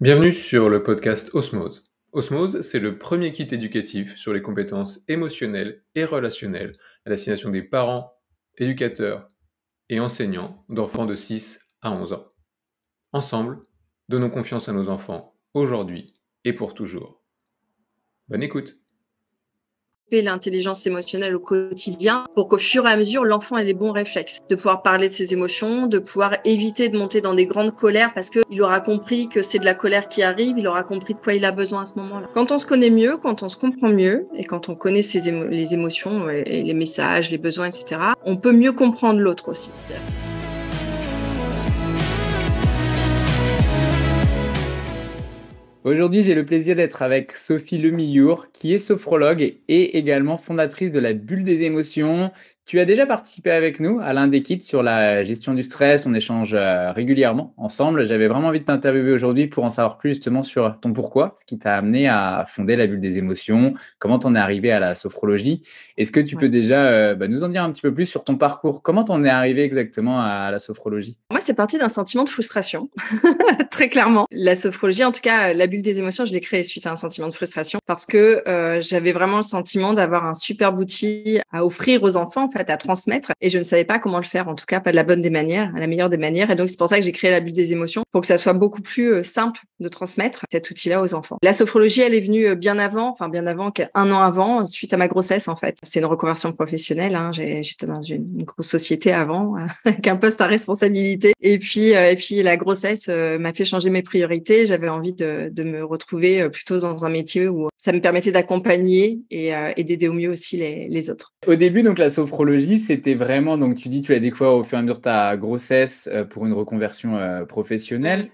Bienvenue sur le podcast Osmose. Osmose, c'est le premier kit éducatif sur les compétences émotionnelles et relationnelles à destination des parents, éducateurs et enseignants d'enfants de 6 à 11 ans. Ensemble, donnons confiance à nos enfants aujourd'hui et pour toujours. Bonne écoute l'intelligence émotionnelle au quotidien pour qu'au fur et à mesure, l'enfant ait les bons réflexes, de pouvoir parler de ses émotions, de pouvoir éviter de monter dans des grandes colères parce qu'il aura compris que c'est de la colère qui arrive, il aura compris de quoi il a besoin à ce moment-là. Quand on se connaît mieux, quand on se comprend mieux et quand on connaît ses les émotions et les messages, les besoins, etc., on peut mieux comprendre l'autre aussi. Aujourd'hui, j'ai le plaisir d'être avec Sophie Lemillour, qui est sophrologue et également fondatrice de la bulle des émotions, tu as déjà participé avec nous à l'un des kits sur la gestion du stress. On échange euh, régulièrement ensemble. J'avais vraiment envie de t'interviewer aujourd'hui pour en savoir plus justement sur ton pourquoi, ce qui t'a amené à fonder la bulle des émotions, comment t'en es arrivé à la sophrologie? Est-ce que tu peux déjà euh, bah, nous en dire un petit peu plus sur ton parcours? Comment t'en es arrivé exactement à la sophrologie? Moi, c'est parti d'un sentiment de frustration, très clairement. La sophrologie, en tout cas, la bulle des émotions, je l'ai créée suite à un sentiment de frustration parce que euh, j'avais vraiment le sentiment d'avoir un super outil à offrir aux enfants à transmettre et je ne savais pas comment le faire, en tout cas pas de la bonne des manières, la meilleure des manières. Et donc c'est pour ça que j'ai créé la bulle des émotions pour que ça soit beaucoup plus euh, simple de transmettre cet outil-là aux enfants. La sophrologie, elle est venue euh, bien avant, enfin bien avant, un an avant, suite à ma grossesse en fait. C'est une reconversion professionnelle. Hein. J'étais dans une, grosse société avant avec un poste à responsabilité et puis euh, et puis la grossesse m'a fait changer mes priorités. J'avais envie de, me retrouver plutôt dans un métier où ça me permettait d'accompagner et, et d'aider au mieux aussi les, les autres. Au début, donc la sophrologie c'était vraiment, donc tu dis, tu l'as découvert au fur et à mesure de ta grossesse euh, pour une reconversion euh, professionnelle.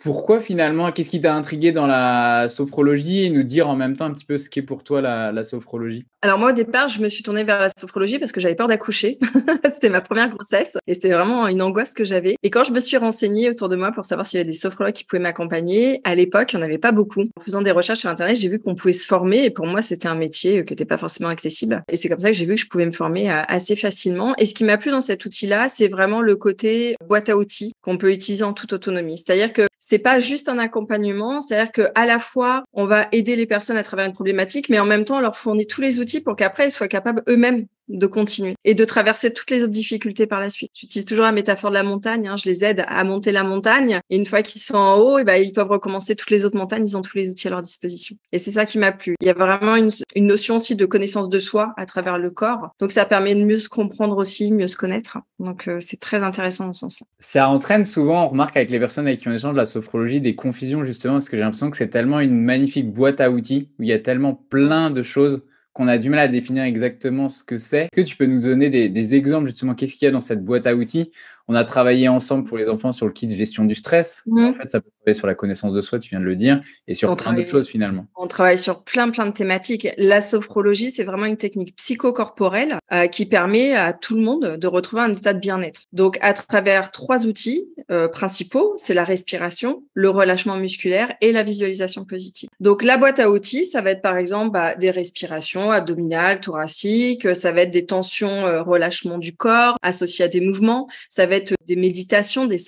Pourquoi finalement, qu'est-ce qui t'a intrigué dans la sophrologie et nous dire en même temps un petit peu ce qu'est pour toi la, sophrologie? Alors moi au départ, je me suis tournée vers la sophrologie parce que j'avais peur d'accoucher. c'était ma première grossesse et c'était vraiment une angoisse que j'avais. Et quand je me suis renseignée autour de moi pour savoir s'il y avait des sophrologues qui pouvaient m'accompagner, à l'époque, il n'y en avait pas beaucoup. En faisant des recherches sur Internet, j'ai vu qu'on pouvait se former et pour moi, c'était un métier qui n'était pas forcément accessible. Et c'est comme ça que j'ai vu que je pouvais me former euh, assez facilement. Et ce qui m'a plu dans cet outil-là, c'est vraiment le côté boîte à outils qu'on peut utiliser en toute autonomie. C'est-à-dire que c'est pas juste un accompagnement, c'est-à-dire que à la fois on va aider les personnes à travers une problématique, mais en même temps on leur fournit tous les outils pour qu'après ils soient capables eux-mêmes de continuer et de traverser toutes les autres difficultés par la suite. J'utilise toujours la métaphore de la montagne. Hein. Je les aide à monter la montagne et une fois qu'ils sont en haut, et eh ben, ils peuvent recommencer toutes les autres montagnes. Ils ont tous les outils à leur disposition. Et c'est ça qui m'a plu. Il y a vraiment une, une, notion aussi de connaissance de soi à travers le corps. Donc ça permet de mieux se comprendre aussi, mieux se connaître. Donc euh, c'est très intéressant dans ce sens-là. Ça entraîne souvent, on remarque avec les personnes avec qui on échange la sophrologie, des confusions justement parce que j'ai l'impression que c'est tellement une magnifique boîte à outils où il y a tellement plein de choses qu'on a du mal à définir exactement ce que c'est. Est-ce que tu peux nous donner des, des exemples justement Qu'est-ce qu'il y a dans cette boîte à outils? On a travaillé ensemble pour les enfants sur le kit de gestion du stress. Mmh. En fait, ça peut travailler sur la connaissance de soi, tu viens de le dire, et sur plein d'autres choses finalement. On travaille sur plein, plein de thématiques. La sophrologie, c'est vraiment une technique psychocorporelle euh, qui permet à tout le monde de retrouver un état de bien-être. Donc, à travers trois outils euh, principaux, c'est la respiration, le relâchement musculaire et la visualisation positive. Donc, la boîte à outils, ça va être par exemple bah, des respirations abdominales, thoraciques, ça va être des tensions, euh, relâchement du corps associés à des mouvements, ça va des méditations, des,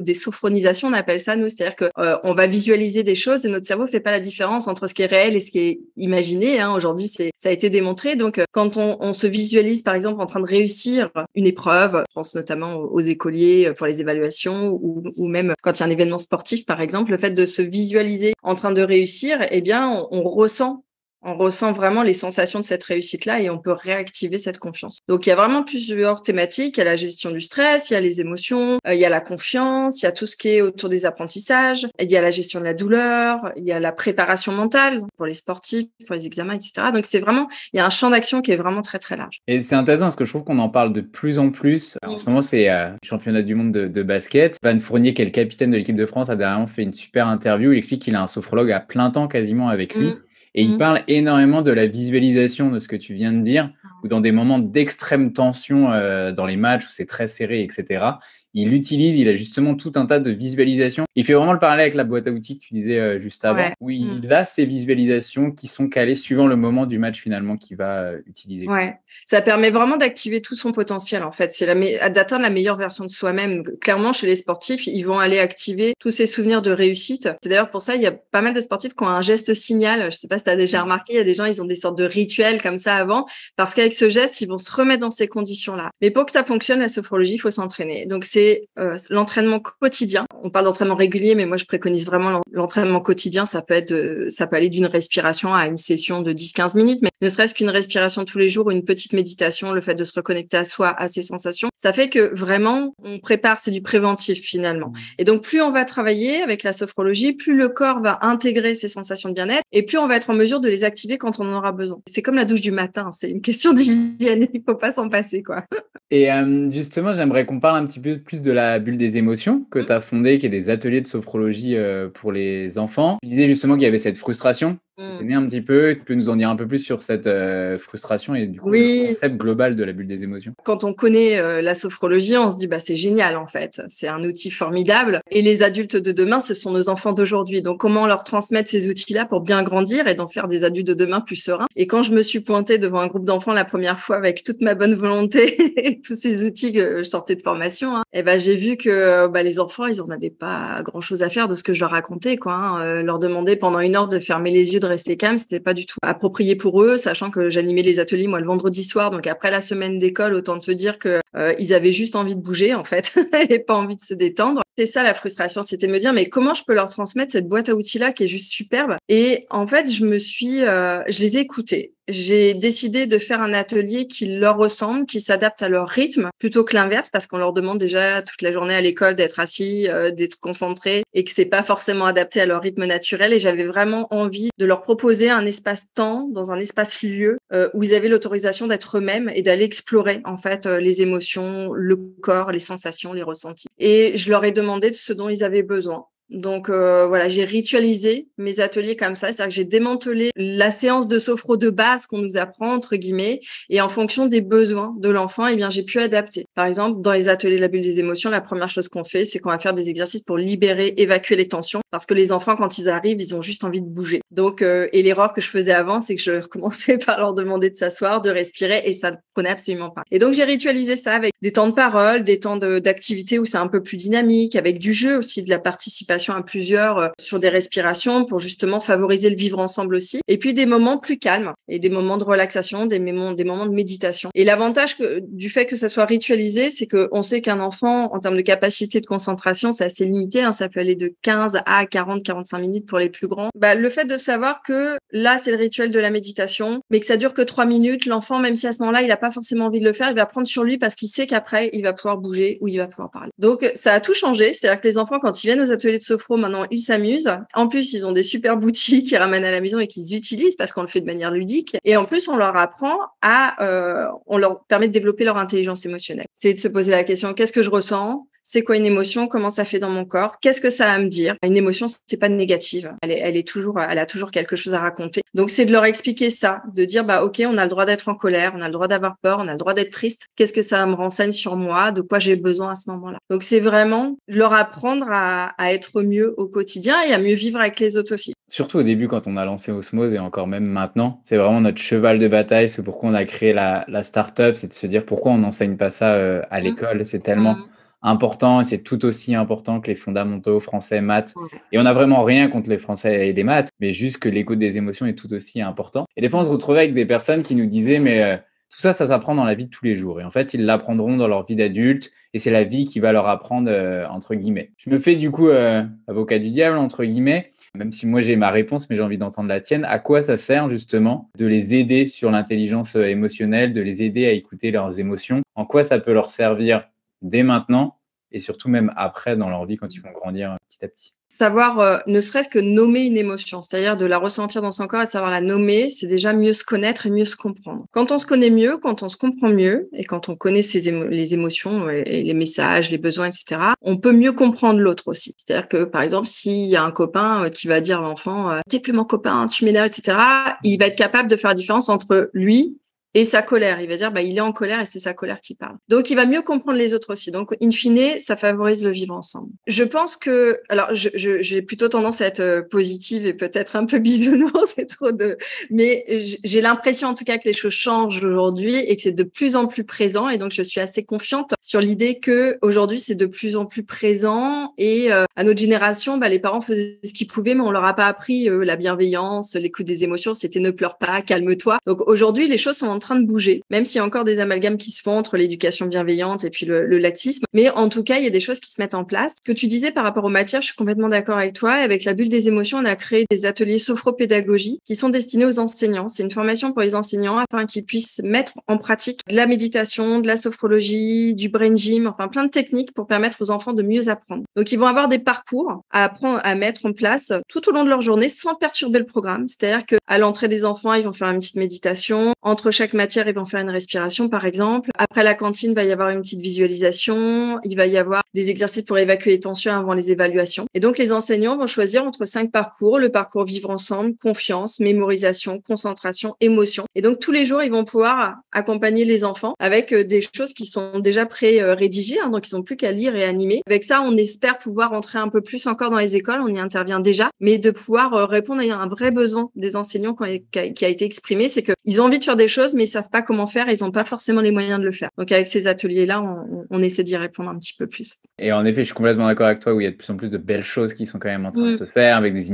des sophronisations, on appelle ça nous, c'est-à-dire que euh, on va visualiser des choses et notre cerveau fait pas la différence entre ce qui est réel et ce qui est imaginé. Hein. Aujourd'hui, c'est ça a été démontré. Donc, euh, quand on, on, se visualise, par exemple, en train de réussir une épreuve, je pense notamment aux, écoliers euh, pour les évaluations ou, ou, même quand il y a un événement sportif, par exemple, le fait de se visualiser en train de réussir, eh bien, on, on ressent on ressent vraiment les sensations de cette réussite-là et on peut réactiver cette confiance. Donc il y a vraiment plusieurs thématiques. Il y a la gestion du stress, il y a les émotions, euh, il y a la confiance, il y a tout ce qui est autour des apprentissages, il y a la gestion de la douleur, il y a la préparation mentale pour les sportifs, pour les examens, etc. Donc c'est vraiment, il y a un champ d'action qui est vraiment très très large. Et c'est intéressant parce que je trouve qu'on en parle de plus en plus. En ce moment, c'est euh, le championnat du monde de, basket. Van Fournier, qui est le capitaine de l'équipe de France, a dernièrement fait une super interview. Il explique qu'il a un sophrologue à plein temps quasiment avec lui. Mm. Et il mmh. parle énormément de la visualisation de ce que tu viens de dire, ou dans des moments d'extrême tension euh, dans les matchs où c'est très serré, etc. il utilise, il a justement tout un tas de visualisations. Il fait vraiment le parallèle avec la boîte à outils que tu disais euh, juste avant, où il mm. a ces visualisations qui sont calées suivant le moment du match finalement qu'il va euh, utiliser. Ouais, ça permet vraiment d'activer tout son potentiel en fait. C'est d'atteindre la meilleure version de soi-même. Clairement, chez les sportifs, ils vont aller activer tous ces souvenirs de réussite. C'est d'ailleurs pour ça, il y a pas mal de sportifs qui ont un geste signal. Je sais pas si tu as déjà mm. remarqué, il y a des gens, ils ont des sortes de rituels comme ça avant, parce qu'avec ce geste, ils vont se remettre dans ces conditions-là. Mais pour que ça fonctionne, la sophrologie, il faut s'entraîner. Donc c'est euh, l'entraînement quotidien. On parle d'entraînement régulier, mais moi je préconise vraiment l'entraînement quotidien. Ça peut ça peut aller d'une respiration à une session de 10-15 minutes, ne serait-ce qu'une respiration tous les jours, une petite méditation, le fait de se reconnecter à soi, à ses sensations, ça fait que vraiment on prépare, c'est du préventif finalement. Et donc plus on va travailler avec la sophrologie, plus le corps va intégrer ces sensations de bien-être et plus on va être en mesure de les activer quand on en aura besoin. C'est comme la douche du matin, c'est une question d'hygiène, il faut pas s'en passer quoi. Et euh, justement, j'aimerais qu'on parle un petit peu plus de la bulle des émotions que mmh. tu as fondée, qui est des ateliers de sophrologie euh, pour les enfants. Tu disais justement qu'il y avait cette frustration Mmh. un petit peu, tu peux nous en dire un peu plus sur cette euh, frustration et du coup le concept global de la bulle des émotions? Quand on connaît euh, la sophrologie, on se dit bah c'est génial en fait, c'est un outil formidable et les adultes de demain ce sont nos enfants d'aujourd'hui. Donc comment leur transmettre ces outils-là pour bien grandir et d'en faire des adultes de demain plus sereins? Et quand je me suis pointée devant un groupe d'enfants la première fois avec toute ma bonne volonté et tous ces outils que je sortais de formation, hein, et ben j'ai vu que bah, les enfants ils en avaient pas grand-chose à faire de ce que je leur racontais quoi. Hein. Euh, leur demander pendant une heure de fermer les yeux, de rester calme, c'était pas du tout approprié pour eux, sachant que j'animais les ateliers moi le vendredi soir, donc après la semaine d'école, autant te dire que euh, ils avaient juste envie de bouger en fait et pas envie de se détendre. C'est ça la frustration, c'était me dire mais comment je peux leur transmettre cette boîte à outils là qui est juste superbe? Et en fait, je me suis, euh, je les ai écoutés j'ai décidé de faire un atelier qui leur ressemble, qui s'adapte à leur rythme, plutôt que l'inverse, parce qu'on leur demande déjà toute la journée à l'école d'être assis, euh, d'être concentrés, et que c'est pas forcément adapté à leur rythme naturel. Et j'avais vraiment envie de leur proposer un espace-temps, dans un espace-lieu, euh, où ils avaient l'autorisation d'être eux-mêmes et d'aller explorer en fait euh, les émotions, le corps, les sensations, les ressentis. Et je leur ai demandé de ce dont ils avaient besoin. Donc euh, voilà, j'ai ritualisé mes ateliers comme ça, c'est-à-dire que j'ai démantelé la séance de sophro de base qu'on nous apprend entre guillemets, et en fonction des besoins de l'enfant, eh bien j'ai pu adapter. Par exemple, dans les ateliers de la bulle des émotions, la première chose qu'on fait, c'est qu'on va faire des exercices pour libérer, évacuer les tensions, parce que les enfants quand ils arrivent, ils ont juste envie de bouger. Donc euh, et l'erreur que je faisais avant, c'est que je recommençais par leur demander de s'asseoir, de respirer, et ça ne prenait absolument pas. Et donc j'ai ritualisé ça avec des temps de parole, des temps d'activité où c'est un peu plus dynamique, avec du jeu aussi, de la participation à plusieurs euh, sur des respirations pour justement favoriser le vivre ensemble aussi. Et puis des moments plus calmes et des moments de relaxation, des moments, des moments de méditation. Et l'avantage du fait que ça soit ritualisé, c'est qu'on sait qu'un enfant, en termes de capacité de concentration, c'est assez limité. Hein, ça peut aller de 15 à 40, 45 minutes pour les plus grands. Bah, le fait de savoir que là, c'est le rituel de la méditation, mais que ça dure que trois minutes, l'enfant, même si à ce moment-là, il n'a pas forcément envie de le faire, il va prendre sur lui parce qu'il sait qu'après, il va pouvoir bouger ou il va pouvoir parler. Donc, ça a tout changé. C'est-à-dire que les enfants, quand ils viennent aux ateliers de sophro, maintenant, ils s'amusent. En plus, ils ont des super boutiques qu'ils ramènent à la maison et qu'ils utilisent parce qu'on le fait de manière ludique. Et en plus, on leur apprend à, euh, on leur permet de développer leur intelligence émotionnelle. C'est de se poser la question, qu'est-ce que je ressens? C'est quoi une émotion, comment ça fait dans mon corps, qu'est-ce que ça va me dire? Une émotion, c'est pas négative, elle est, elle est toujours, elle a toujours quelque chose à raconter. Donc c'est de leur expliquer ça, de dire bah ok, on a le droit d'être en colère, on a le droit d'avoir peur, on a le droit d'être triste. Qu'est-ce que ça me renseigne sur moi, de quoi j'ai besoin à ce moment-là? Donc c'est vraiment leur apprendre à, à être mieux au quotidien et à mieux vivre avec les autres aussi. Surtout au début, quand on a lancé Osmose et encore même maintenant, c'est vraiment notre cheval de bataille. C'est pourquoi on a créé la, la start-up, c'est de se dire pourquoi on n'enseigne pas ça euh, à mmh. l'école. C'est tellement mmh important et c'est tout aussi important que les fondamentaux français, maths. Et on n'a vraiment rien contre les français et les maths, mais juste que l'écoute des émotions est tout aussi important. Et des fois, on se retrouvait avec des personnes qui nous disaient, mais euh, tout ça, ça s'apprend dans la vie de tous les jours. Et en fait, ils l'apprendront dans leur vie d'adulte et c'est la vie qui va leur apprendre, euh, entre guillemets. Je me fais du coup euh, avocat du diable, entre guillemets, même si moi j'ai ma réponse, mais j'ai envie d'entendre la tienne. À quoi ça sert justement de les aider sur l'intelligence émotionnelle, de les aider à écouter leurs émotions? En quoi ça peut leur servir? Dès maintenant et surtout même après dans leur vie quand ils vont grandir petit à petit. Savoir euh, ne serait-ce que nommer une émotion, c'est-à-dire de la ressentir dans son corps et savoir la nommer, c'est déjà mieux se connaître et mieux se comprendre. Quand on se connaît mieux, quand on se comprend mieux et quand on connaît les émotions et les messages, les besoins, etc., on peut mieux comprendre l'autre aussi. C'est-à-dire que par exemple, s'il y a un copain euh, qui va dire à l'enfant euh, "T'es plus mon copain, tu m'énerves", etc., il va être capable de faire la différence entre lui sa colère. Il va dire, bah, il est en colère et c'est sa colère qui parle. Donc, il va mieux comprendre les autres aussi. Donc, in fine, ça favorise le vivre ensemble. Je pense que, alors, j'ai plutôt tendance à être euh, positive et peut-être un peu bisounours, c'est trop de, mais j'ai l'impression en tout cas que les choses changent aujourd'hui et que c'est de plus en plus présent. Et donc, je suis assez confiante sur l'idée que aujourd'hui, c'est de plus en plus présent. Et euh, à notre génération, bah, les parents faisaient ce qu'ils pouvaient, mais on leur a pas appris euh, la bienveillance, l'écoute des émotions. C'était ne pleure pas, calme-toi. Donc aujourd'hui, les choses sont en train de bouger, même s'il y a encore des amalgames qui se font entre l'éducation bienveillante et puis le, laxisme. Mais en tout cas, il y a des choses qui se mettent en place. Que tu disais par rapport aux matières, je suis complètement d'accord avec toi. Avec la bulle des émotions, on a créé des ateliers sophropédagogie qui sont destinés aux enseignants. C'est une formation pour les enseignants afin qu'ils puissent mettre en pratique de la méditation, de la sophrologie, du brain gym, enfin plein de techniques pour permettre aux enfants de mieux apprendre. Donc ils vont avoir des parcours à apprendre à mettre en place tout au long de leur journée sans perturber le programme. C'est-à-dire que à l'entrée des enfants, ils vont faire une petite méditation. Entre chaque matière, ils vont faire une respiration, par exemple. Après la cantine, il va y avoir une petite visualisation. Il va y avoir des exercices pour évacuer les tensions avant les évaluations. Et donc les enseignants vont choisir entre cinq parcours le parcours vivre ensemble, confiance, mémorisation, concentration, émotion. Et donc tous les jours, ils vont pouvoir accompagner les enfants avec euh, des choses qui sont déjà pré-rédigées, hein, donc ils sont plus qu'à lire et animer. Avec ça, on espère pouvoir entrer un peu plus encore dans les écoles, on y intervient déjà, mais de pouvoir euh, répondre à un vrai besoin des enseignants qui a été exprimé, c'est qu'ils ont envie de faire des choses, mais ils savent pas comment faire, ils n'ont pas forcément les moyens de le faire. Donc avec ces ateliers-là, on, on essaie d'y répondre un petit peu plus. Et en effet, je suis complètement d'accord avec toi, où il y a de plus en plus de belles choses qui sont quand même en train de se faire avec des,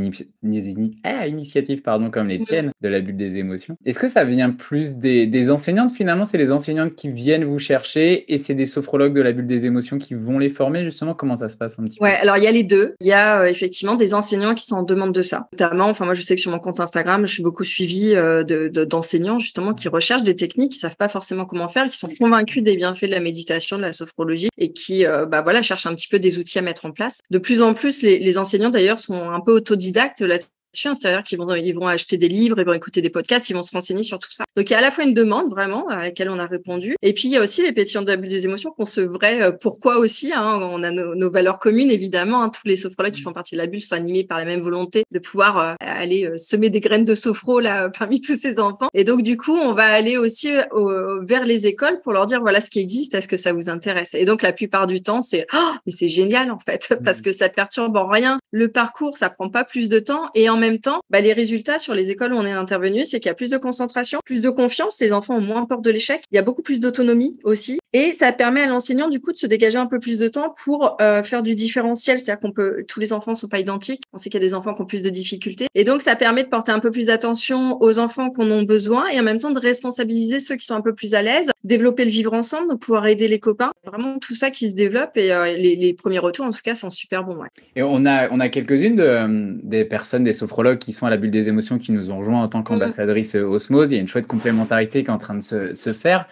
ah, initiatives pardon, comme les tiennes de la bulle des émotions. Est-ce que ça vient plus des, enseignantes finalement? C'est les enseignantes qui viennent vous chercher et c'est des sophrologues de la bulle des émotions qui vont les former justement? Comment ça se passe un petit peu? Ouais, alors il y a les deux. Il y a euh, effectivement des enseignants qui sont en demande de ça. Notamment, enfin moi je sais que sur mon compte Instagram, je suis beaucoup suivie euh, d'enseignants justement qui recherchent des techniques, qui savent pas forcément comment faire, qui sont convaincus des bienfaits de la méditation, de la sophrologie et qui euh, bah voilà cherchent un petit peu des outils à mettre en place. De plus en plus, les, les enseignants d'ailleurs sont un peu autodidactes là c'est-à-dire qu'ils vont, ils vont acheter des livres, ils vont écouter des podcasts, ils vont se renseigner sur tout ça. Donc il y a à la fois une demande vraiment à laquelle on a répondu, et puis il y a aussi les pétillants de l'abus des émotions qu'on se vrai euh, pourquoi aussi. Hein, on a nos, valeurs communes évidemment. Hein, tous les sophrologues qui font partie de la bulle sont animés par la même volonté de pouvoir euh, aller euh, semer des graines de sophro là parmi tous ces enfants. Et donc du coup on va aller aussi vers les écoles pour leur dire voilà ce qui existe, est-ce que ça vous intéresse? Et donc la plupart du temps c'est oh, mais c'est génial en fait parce mmh. que ça perturbe en rien le parcours, ça prend pas plus de temps et en même temps, bah, les résultats sur les écoles où on est intervenu, c'est qu'il y a plus de concentration, plus de confiance, les enfants ont moins peur de l'échec, il y a beaucoup plus d'autonomie aussi, et ça permet à l'enseignant du coup de se dégager un peu plus de temps pour euh, faire du différentiel, c'est-à-dire qu'on peut, tous les enfants sont pas identiques, on sait qu'il y a des enfants qui ont plus de difficultés, et donc ça permet de porter un peu plus d'attention aux enfants qu'on a besoin et en même temps de responsabiliser ceux qui sont un peu plus à l'aise, développer le vivre ensemble, donc pouvoir aider les copains, vraiment tout ça qui se développe et euh, les, premiers retours en tout cas sont super bons. Ouais. Et on a, on a quelques-unes de, des personnes, des sophrologues qui sont à la bulle des émotions qui nous ont rejoint en tant mmh. qu'ambassadrice Osmose. Il y a une chouette complémentarité qui est en train de se, faire.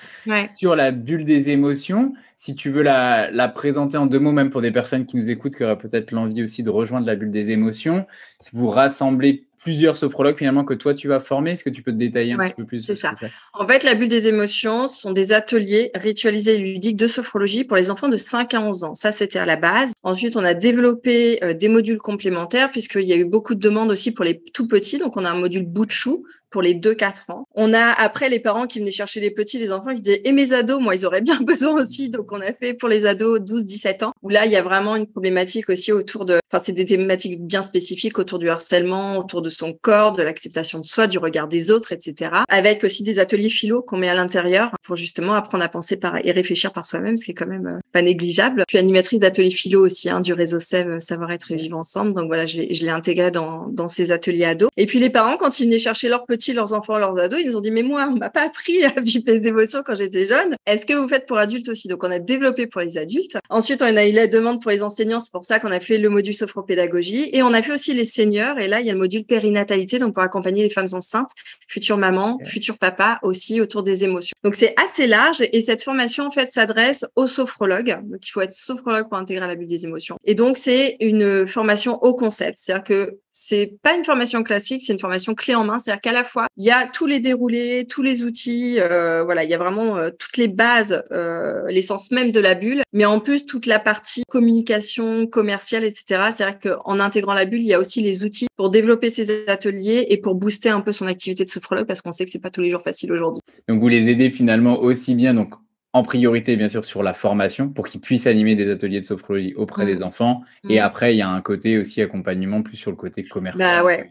Sur la bulle des émotions, si tu veux la, la, présenter en deux mots, même pour des personnes qui nous écoutent, qui auraient peut-être l'envie aussi de rejoindre la bulle des émotions, vous rassemblez plusieurs sophrologues finalement que toi tu vas former. Est-ce que tu peux te détailler un petit peu plus C'est ça. En fait, la bulle des émotions sont des ateliers ritualisés et ludiques de sophrologie pour les enfants de 5 à 11 ans. Ça, c'était à la base. Ensuite, on a développé euh, des modules complémentaires puisqu'il y a eu beaucoup de demandes aussi pour les tout petits. Donc, on a un module bout de chou pour les 2-4 ans. On a après les parents qui venaient chercher les petits, les enfants, qui disaient et mes ados, moi ils auraient bien besoin aussi. Donc on a fait pour les ados 12-17 ans où là il y a vraiment une problématique aussi autour de, enfin c'est des thématiques bien spécifiques autour du harcèlement, autour de son corps, de l'acceptation de soi, du regard des autres, etc. Avec aussi des ateliers philo qu'on met à l'intérieur pour justement apprendre à penser par et réfléchir par soi-même, ce qui est quand même euh, pas négligeable. Je suis animatrice d'ateliers philo aussi hein, du réseau SEV Savoir-être et vivre ensemble. Donc voilà, je l'ai intégré dans, dans ces ateliers ados. Et puis les parents, quand ils venaient chercher leurs petits leurs enfants, leurs ados, ils nous ont dit, mais moi, on m'a pas appris à vivre les émotions quand j'étais jeune. Est-ce que vous faites pour adultes aussi? Donc, on a développé pour les adultes. Ensuite, on a eu la demande pour les enseignants. C'est pour ça qu'on a fait le module sopropédagogie et on a fait aussi les seniors. Et là, il y a le module périnatalité, donc pour accompagner les femmes enceintes, futures mamans, futurs papas aussi autour des émotions. Donc, c'est assez large et cette formation, en fait, s'adresse aux sophrologues. Donc, il faut être sophrologue pour intégrer la bulle des émotions. Et donc, c'est une formation au concept. C'est-à-dire que c'est pas une formation classique, c'est une formation clé en main. C'est-à-dire qu'à la fois, il y a tous les déroulés, tous les outils, euh, voilà, il y a vraiment euh, toutes les bases, euh, l'essence même de la bulle, mais en plus toute la partie communication commerciale, etc. C'est-à-dire qu'en intégrant la bulle, il y a aussi les outils pour développer ses ateliers et pour booster un peu son activité de sophrologue parce qu'on sait que c'est pas tous les jours facile aujourd'hui. Donc vous les aidez finalement aussi bien donc en priorité, bien sûr, sur la formation pour qu'ils puissent animer des ateliers de sophrologie auprès des mmh. enfants. Et mmh. après, il y a un côté aussi accompagnement plus sur le côté commercial. Bah ouais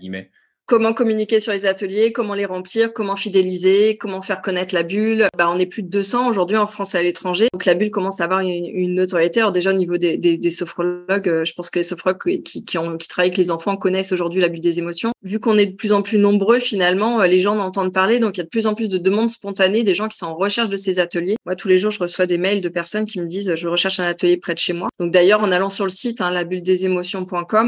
comment communiquer sur les ateliers, comment les remplir, comment fidéliser, comment faire connaître la bulle. Bah, on est plus de 200 aujourd'hui en France et à l'étranger. Donc la bulle commence à avoir une, notoriété. Alors déjà au niveau des, des, sophrologues, euh, je pense que les sophrologues qui, travaillent avec les enfants connaissent aujourd'hui la bulle des émotions. Vu qu'on est de plus en plus nombreux, finalement, euh, les gens en entendent parler. Donc il y a de plus en plus de demandes spontanées des gens qui sont en recherche de ces ateliers. Moi, tous les jours, je reçois des mails de personnes qui me disent je recherche un atelier près de chez moi. Donc d'ailleurs, en allant sur le site, hein,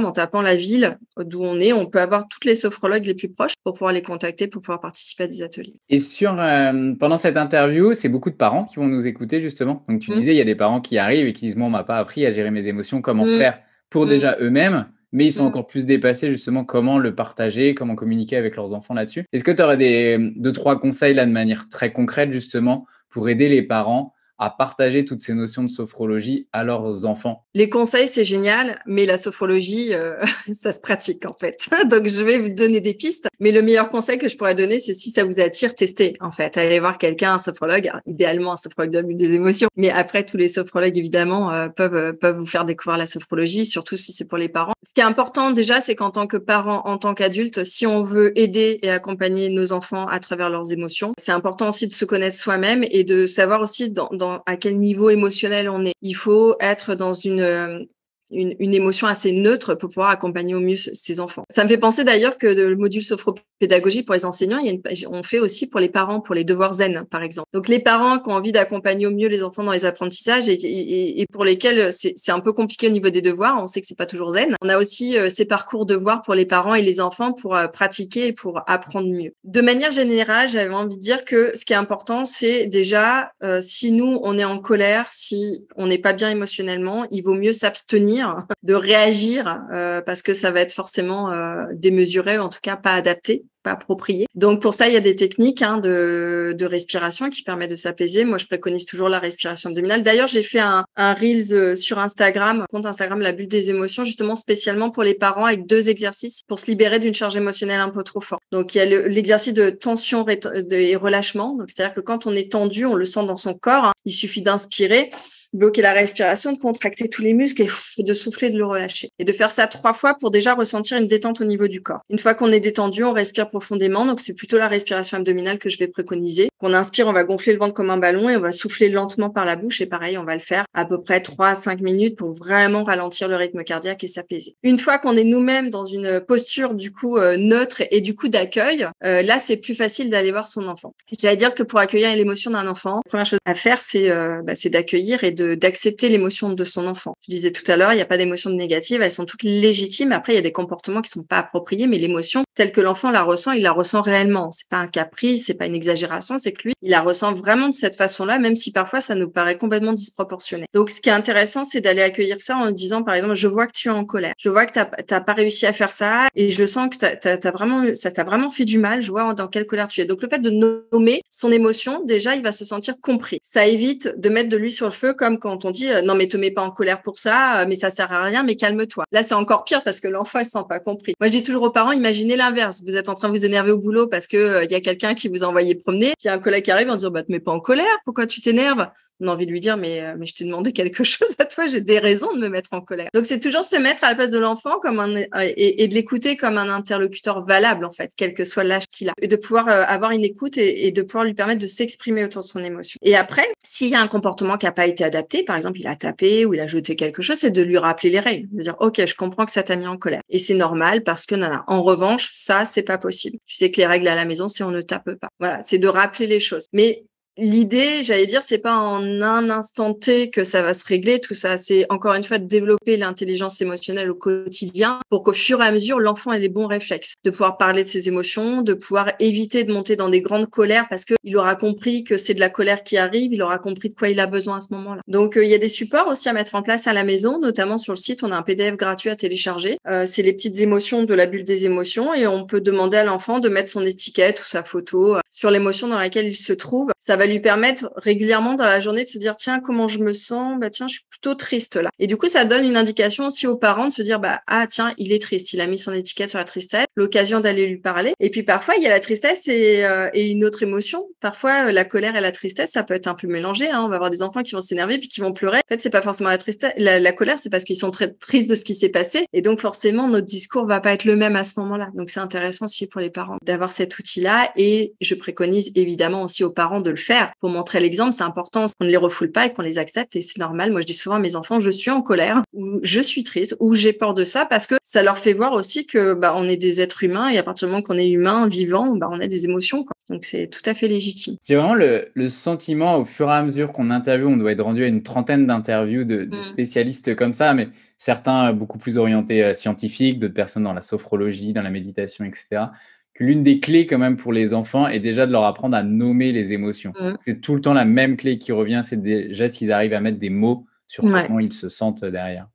en tapant la ville d'où on est, on peut avoir toutes les sophrologues les plus proches pour pouvoir les contacter, pour pouvoir participer à des ateliers. Et sur, euh, pendant cette interview, c'est beaucoup de parents qui vont nous écouter justement. Donc tu mmh. disais, il y a des parents qui arrivent et qui disent, moi, on m'a pas appris à gérer mes émotions, comment mmh. faire pour mmh. déjà eux-mêmes, mais ils sont encore plus dépassés justement comment le partager, comment communiquer avec leurs enfants là-dessus. Est-ce que tu aurais des deux, trois conseils là de manière très concrète justement pour aider les parents à partager toutes ces notions de sophrologie à leurs enfants Les conseils, c'est génial, mais la sophrologie, euh, ça se pratique en fait. Donc, je vais vous donner des pistes. Mais le meilleur conseil que je pourrais donner, c'est si ça vous attire, testez en fait. Allez voir quelqu'un, un sophrologue, idéalement un sophrologue de des émotions. Mais après, tous les sophrologues, évidemment, euh, peuvent, euh, peuvent vous faire découvrir la sophrologie, surtout si c'est pour les parents. Ce qui est important déjà, c'est qu'en tant que parent, en tant qu'adulte, si on veut aider et accompagner nos enfants à travers leurs émotions, c'est important aussi de se connaître soi-même et de savoir aussi dans à quel niveau émotionnel on est. Il faut être dans une euh, une, émotion assez neutre pour pouvoir accompagner au mieux ses enfants. Ça me fait penser d'ailleurs que le module sophropédagogie pour les enseignants, il y a une, on fait aussi pour les parents, pour les devoirs zen, par exemple. Donc les parents qui ont envie d'accompagner au mieux les enfants dans les apprentissages et, pour lesquels c'est un peu compliqué au niveau des devoirs, on sait que c'est pas toujours zen. On a aussi euh, ces parcours devoirs pour les parents et les enfants pour euh, pratiquer et pour apprendre mieux. De manière générale, j'avais envie de dire que ce qui est important, c'est déjà euh, si nous on est en colère, si on n'est pas bien émotionnellement, il vaut mieux s'abstenir de réagir euh, parce que ça va être forcément euh, démesuré, en tout cas pas adapté pas approprié. Donc pour ça, il y a des techniques hein, de, de, respiration qui permettent de s'apaiser. Moi, je préconise toujours la respiration abdominale. D'ailleurs, j'ai fait un, un Reels euh, sur Instagram, compte Instagram La Bulle des émotions, justement spécialement pour les parents avec deux exercices pour se libérer d'une charge émotionnelle un peu trop forte. Donc il y a l'exercice de tension et relâchement. Donc c'est-à-dire que quand on est tendu, on le sent dans son corps. Hein. Il suffit d'inspirer bloquer la respiration, de contracter tous les muscles et de souffler, de le relâcher. Et de faire ça trois fois pour déjà ressentir une détente au niveau du corps. Une fois qu'on est détendu, on respire profondément. Donc, c'est plutôt la respiration abdominale que je vais préconiser. Qu'on inspire, on va gonfler le ventre comme un ballon et on va souffler lentement par la bouche. Et pareil, on va le faire à peu près 3 à 5 minutes pour vraiment ralentir le rythme cardiaque et s'apaiser. Une fois qu'on est nous-mêmes dans une posture du coup euh, neutre et du coup d'accueil, euh, là, c'est plus facile d'aller voir son enfant. J'allais dire que pour accueillir l'émotion d'un enfant, première chose à faire, c'est euh, bah, d'accueillir et de d'accepter l'émotion de son enfant. Je disais tout à l'heure, il n'y a pas d'émotion négative, elles sont toutes légitimes. Après, il y a des comportements qui sont pas appropriés, mais l'émotion telle que l'enfant la ressent, il la ressent réellement. C'est pas un caprice, c'est pas une exagération, c'est que lui, il la ressent vraiment de cette façon-là, même si parfois ça nous paraît complètement disproportionné. Donc, ce qui est intéressant, c'est d'aller accueillir ça en disant, par exemple, je vois que tu es en colère, je vois que tu n'as pas réussi à faire ça, et je sens que t'as, as, vraiment, ça t'a vraiment fait du mal. Je vois dans quelle colère tu es. Donc, le fait de nommer son émotion, déjà, il va se sentir compris. Ça évite de mettre de l'huile sur le feu, comme quand on dit, euh, non mais te mets pas en colère pour ça, euh, mais ça sert à rien, mais calme-toi. Là, c'est encore pire parce que l'enfant il se sent pas compris. Moi, je dis toujours aux parents, imaginez l'inverse. Vous êtes en train de vous énerver au boulot parce que euh, il y a quelqu'un qui vous a envoyé promener, puis un collègue qui arrive en disant bah te mets pas en colère, pourquoi tu t'énerves? On a envie de lui dire mais euh, je t'ai demandé quelque chose à toi, j'ai des raisons de me mettre en colère. Donc c'est toujours se mettre à la place de l'enfant un et, de l'écouter comme un interlocuteur valable en fait, quel que soit l'âge qu'il a, et de pouvoir euh, avoir une écoute et, de pouvoir lui permettre de s'exprimer autour de son émotion. Et après, s'il y a un comportement qui n'a pas été adapté, par exemple il a tapé ou il a jeté quelque chose, c'est de lui rappeler les règles, de dire ok je comprends que ça t'a mis en colère et c'est normal parce que nana. En revanche ça c'est pas possible. Tu sais que les règles à la maison c'est on ne tape pas. Voilà, c'est de rappeler les choses. Mais l'idée, j'allais dire, c'est pas en un instant T que ça va se régler, tout ça. C'est encore une fois de développer l'intelligence émotionnelle au quotidien pour qu'au fur et à mesure, l'enfant ait les bons réflexes, de pouvoir parler de ses émotions, de pouvoir éviter de monter dans des grandes colères parce qu'il aura compris que c'est de la colère qui arrive, il aura compris de quoi il a besoin à ce moment-là. Donc, euh, il y a des supports aussi à mettre en place à la maison, notamment sur le site, on a un PDF gratuit à télécharger. Euh, c'est les petites émotions de la bulle des émotions et on peut demander à l'enfant de mettre son étiquette ou sa photo euh, sur l'émotion dans laquelle il se trouve. Ça va lui permettre régulièrement dans la journée de se dire tiens comment je me sens? Bah tiens je suis plutôt triste là. Et du coup ça donne une indication aussi aux parents de se dire bah ah tiens il est triste. Il a mis son étiquette sur la tristesse l'occasion d'aller lui parler. Et puis parfois il y a la tristesse et, euh, et une autre émotion. Parfois euh, la colère et la tristesse ça peut être un peu mélangé hein. on va avoir des enfants qui vont s'énerver puis qui vont pleurer. En fait c'est pas forcément la tristesse la, la colère c'est parce qu'ils sont très tristes de ce qui s'est passé. Et donc forcément notre discours va pas être le même à ce moment-là. Donc c'est intéressant aussi pour les parents d'avoir cet outil là et je préconise évidemment aussi aux parents de le faire pour montrer l'exemple. C'est important qu'on ne les refoule pas et qu'on les accepte et c'est normal. Moi, je dis souvent à mes enfants, je suis en colère ou je suis triste ou j'ai peur de ça parce que ça leur fait voir aussi que bah, on est des êtres humains et à partir du moment qu'on est humain, vivant, bah, on a des émotions. Quoi. Donc c'est tout à fait légitime. J'ai vraiment le, le, sentiment au fur et à mesure qu'on interviewe, on doit être rendu à une trentaine d'interviews de, de mmh. spécialistes comme ça, mais certains beaucoup plus orientés euh, scientifiques, d'autres personnes dans la sophrologie, dans la méditation, etc que l'une des clés quand même pour les enfants est déjà de leur apprendre à nommer les émotions. Mmh. C'est tout le temps la même clé qui revient, c'est déjà s'ils arrivent à mettre des mots sur comment ils se sentent derrière.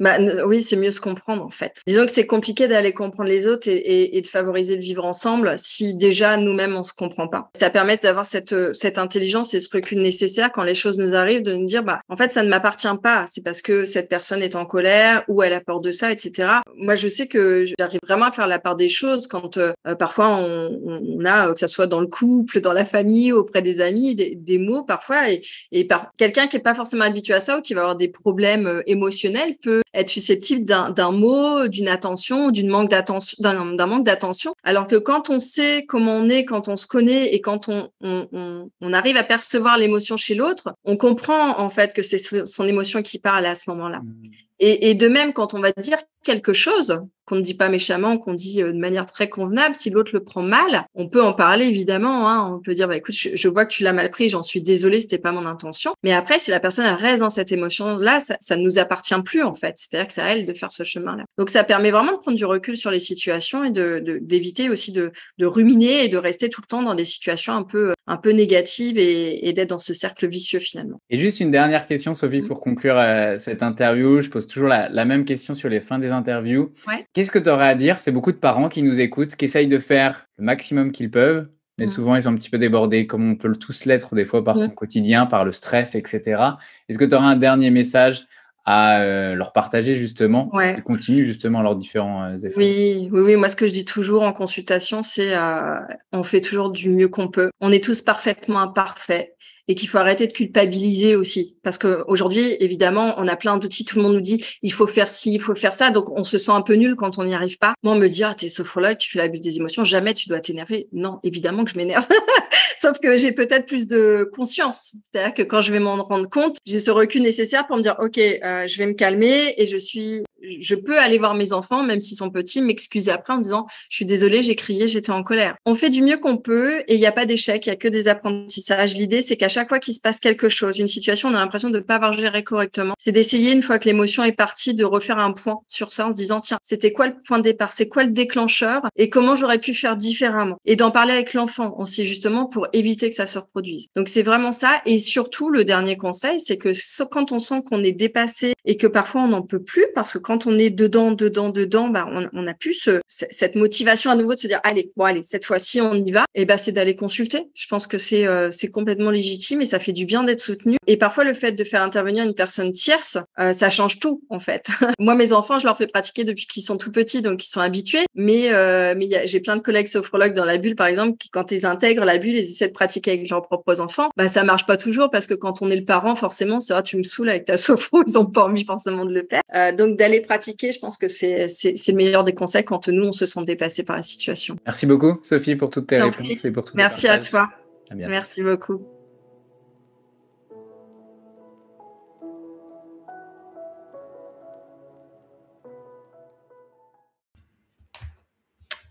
Bah, oui, c'est mieux se comprendre en fait. Disons que c'est compliqué d'aller comprendre les autres et, et, et, de favoriser le vivre ensemble si déjà nous-mêmes on se comprend pas. Ça permet d'avoir cette cette intelligence et ce recul nécessaire quand les choses nous arrivent de nous dire bah en fait ça ne m'appartient pas. C'est parce que cette personne est en colère ou elle a peur de ça, etc. Moi je sais que j'arrive vraiment à faire la part des choses quand euh, parfois on, on, a que ça soit dans le couple, dans la famille, auprès des amis, des, des mots parfois et, et par quelqu'un qui est pas forcément habitué à ça ou qui va avoir des problèmes euh, émotionnels peut être susceptible d'un mot, d'une attention, d'une manque d'attention, d'un manque d'attention. Alors que quand on sait comment on est, quand on se connaît et quand on, on, on, on arrive à percevoir l'émotion chez l'autre, on comprend en fait que c'est son émotion qui parle à ce moment-là. Mmh. Et, et, de même, quand on va dire quelque chose, qu'on ne dit pas méchamment, qu'on dit euh, de manière très convenable, si l'autre le prend mal, on peut en parler évidemment. Hein. On peut dire, bah, écoute, je, vois que tu l'as mal pris, j'en suis désolée, c'était pas mon intention. Mais après, si la personne reste dans cette émotion-là, ça, ça ne nous appartient plus en fait. C'est-à-dire que c'est à elle de faire ce chemin-là. Donc ça permet vraiment de prendre du recul sur les situations et de d'éviter aussi de, de, ruminer et de rester tout le temps dans des situations un peu un peu négatives et, et d'être dans ce cercle vicieux finalement. Et juste une dernière question, Sophie, mmh. pour conclure euh, cette interview. Je pose toujours la, la même question sur les fins des interviews. Ouais. Qu'est-ce que tu aurais à dire? C'est beaucoup de parents qui nous écoutent, qui essayent de faire le maximum qu'ils peuvent, mais mmh. souvent ils sont un petit peu débordés, comme on peut tous l'être des fois par son quotidien, par le stress, etc. Est-ce que tu aurais un dernier message à euh, leur partager justement, ouais. qui justement leurs différents euh, efforts? Oui, oui, oui. Moi, ce que je dis toujours en consultation, c'est euh, on fait toujours du mieux qu'on peut. On est tous parfaitement imparfaits et qu'il faut arrêter de culpabiliser aussi. Parce que aujourd'hui, évidemment, on a plein d'outils, tout le monde nous dit il faut faire ci, il faut faire ça, donc on se sent un peu nul quand on n'y arrive pas. Moi, on me dit ah t'es sophrologue, tu fais la bulle des émotions, jamais tu dois t'énerver. Non, évidemment que je m'énerve. Sauf que j'ai peut-être plus de conscience. C'est-à-dire que quand je vais m'en rendre compte, j'ai ce recul nécessaire pour me dire ok, euh, je vais me calmer et je suis je peux aller voir mes enfants, même s'ils sont petits, m'excuser après en disant je suis désolée, j'ai crié, j'étais en colère. On fait du mieux qu'on peut et il n'y a pas d'échec, il y a que des apprentissages. L'idée, c'est qu'à chaque fois qu'il se passe quelque chose, une situation, on a l'impression de ne pas avoir géré correctement. C'est d'essayer, une fois que l'émotion est partie, de refaire un point sur ça en se disant tiens, c'était quoi le point de départ, c'est quoi le déclencheur? Et comment j'aurais pu faire différemment. Et d'en parler avec l'enfant aussi justement pour éviter que ça se reproduise. Donc c'est vraiment ça. Et surtout, le dernier conseil, c'est que quand on sent qu'on est dépassé et que parfois on n'en peut plus, parce que on est dedans, dedans, dedans, bah, on, on a plus ce, cette motivation à nouveau de se dire, allez, bon, allez, cette fois-ci, on y va. Et bah, c'est d'aller consulter. Je pense que c'est, euh, complètement légitime et ça fait du bien d'être soutenu. Et parfois, le fait de faire intervenir une personne tierce, euh, ça change tout, en fait. Moi, mes enfants, je leur fais pratiquer depuis qu'ils sont tout petits, donc ils sont habitués. Mais, euh, mais j'ai plein de collègues sophrologues dans la bulle, par exemple, qui, quand ils intègrent la bulle, ils essaient de pratiquer avec leurs propres enfants. Bah, ça marche pas toujours parce que quand on est le parent, forcément, c'est vrai, tu me saoules avec ta sophro, ils ont pas envie forcément de le faire. Euh, donc, d'aller pratiquer je pense que c'est le meilleur des conseils quand nous, on se sent dépassé par la situation. Merci beaucoup, Sophie, pour toutes tes réponses et pour tout Merci à toi. À Merci beaucoup.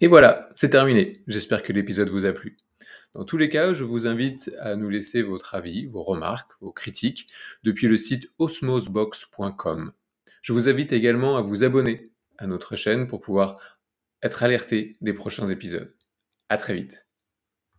Et voilà, c'est terminé. J'espère que l'épisode vous a plu. Dans tous les cas, je vous invite à nous laisser votre avis, vos remarques, vos critiques depuis le site osmosbox.com. Je vous invite également à vous abonner à notre chaîne pour pouvoir être alerté des prochains épisodes. À très vite.